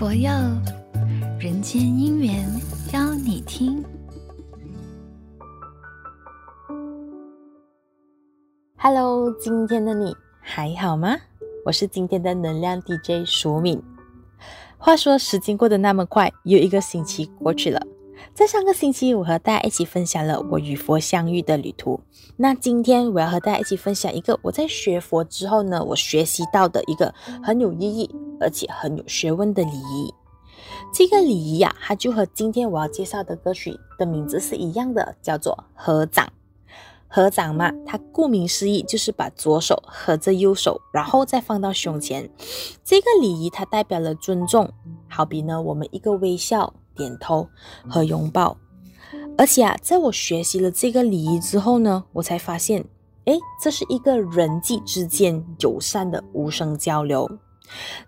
佛佑，人间姻缘邀你听。Hello，今天的你还好吗？我是今天的能量 DJ 淑敏。话说时间过得那么快，又一个星期过去了。在上个星期，我和大家一起分享了我与佛相遇的旅途。那今天我要和大家一起分享一个我在学佛之后呢，我学习到的一个很有意义而且很有学问的礼仪。这个礼仪呀、它就和今天我要介绍的歌曲的名字是一样的，叫做合掌。合掌嘛，它顾名思义就是把左手合着右手，然后再放到胸前。这个礼仪它代表了尊重，好比呢，我们一个微笑。点头和拥抱，而且啊，在我学习了这个礼仪之后呢，我才发现，诶，这是一个人际之间友善的无声交流。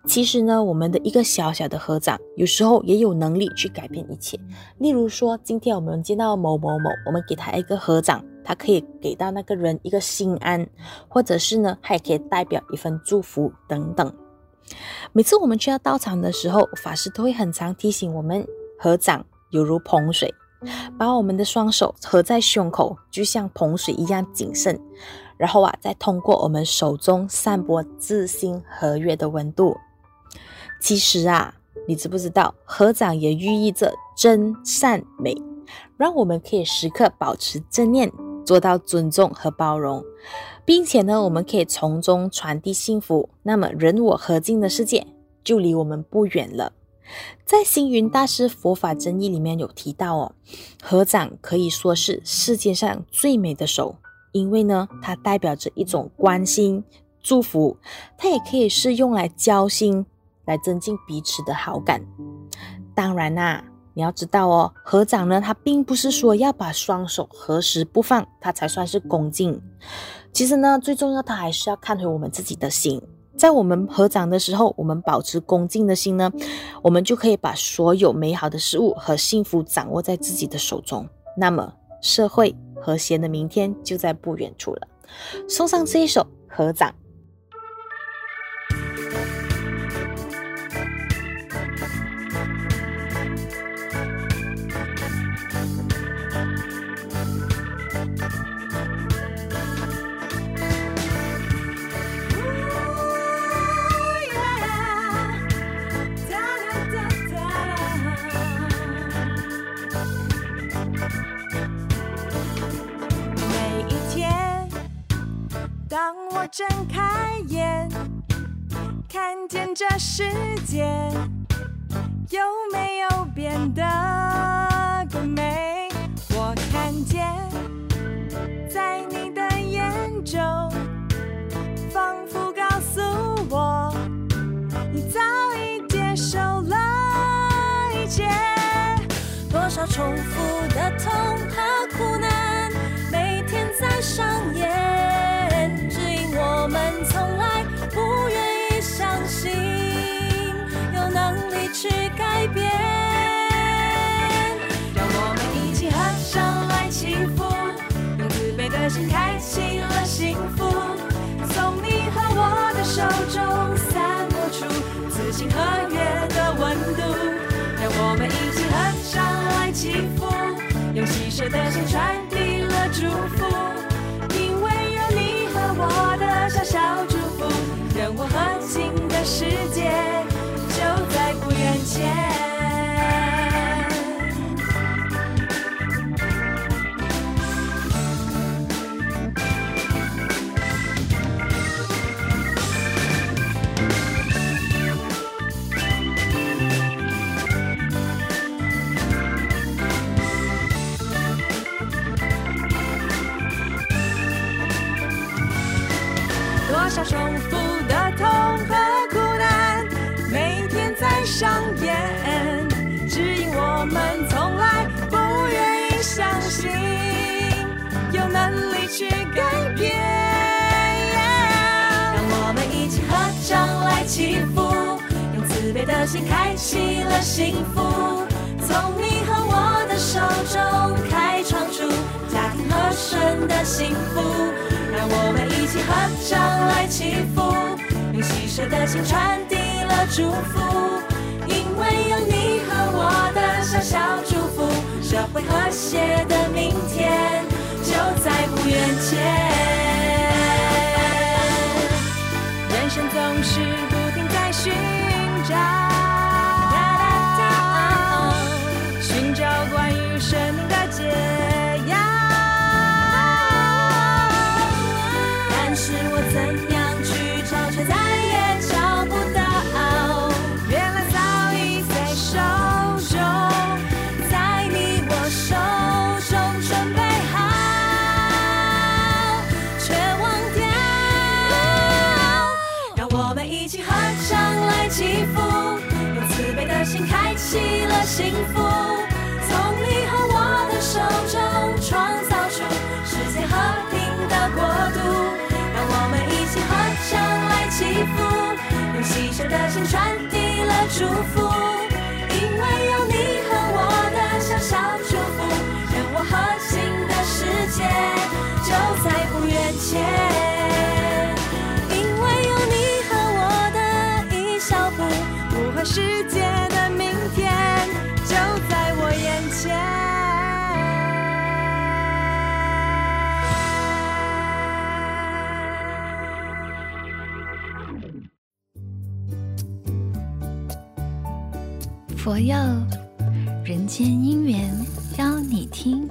其实呢，我们的一个小小的合掌，有时候也有能力去改变一切。例如说，今天我们见到某某某，我们给他一个合掌，他可以给到那个人一个心安，或者是呢，他也可以代表一份祝福等等。每次我们去到道场的时候，法师都会很常提醒我们。合掌犹如捧水，把我们的双手合在胸口，就像捧水一样谨慎。然后啊，再通过我们手中散播自心和悦的温度。其实啊，你知不知道，合掌也寓意着真善美，让我们可以时刻保持正念，做到尊重和包容，并且呢，我们可以从中传递幸福。那么，人我合境的世界就离我们不远了。在星云大师佛法真义里面有提到哦，合掌可以说是世界上最美的手，因为呢，它代表着一种关心、祝福，它也可以是用来交心，来增进彼此的好感。当然啦、你要知道哦，合掌呢，它并不是说要把双手合十不放，它才算是恭敬。其实呢，最重要，它还是要看回我们自己的心。在我们合掌的时候，我们保持恭敬的心呢，我们就可以把所有美好的事物和幸福掌握在自己的手中。那么，社会和谐的明天就在不远处了。送上这一首《合掌》。当我睁开眼，看见这世界有没有变得更美？我看见，在你的眼中，仿佛告诉我，你早已接受了一切。多少重复的痛和苦难，每天在上演。心开启了幸福，从你和我的手中散播出此情和悦的温度，让我们一起合掌来祈福，用喜舍的心传递了祝福。因为有你和我的小小祝福，让我合敬的世界少重复的痛和苦难每天在上演，只因我们从来不愿意相信有能力去改变。让我们一起合掌来祈福，用慈悲的心开启了幸福，从你和我的手中开创出家庭和顺的幸福。让我们一起合唱来祈福，用喜舍的心传递了祝福。记了幸福。佛佑人间姻缘，邀你听。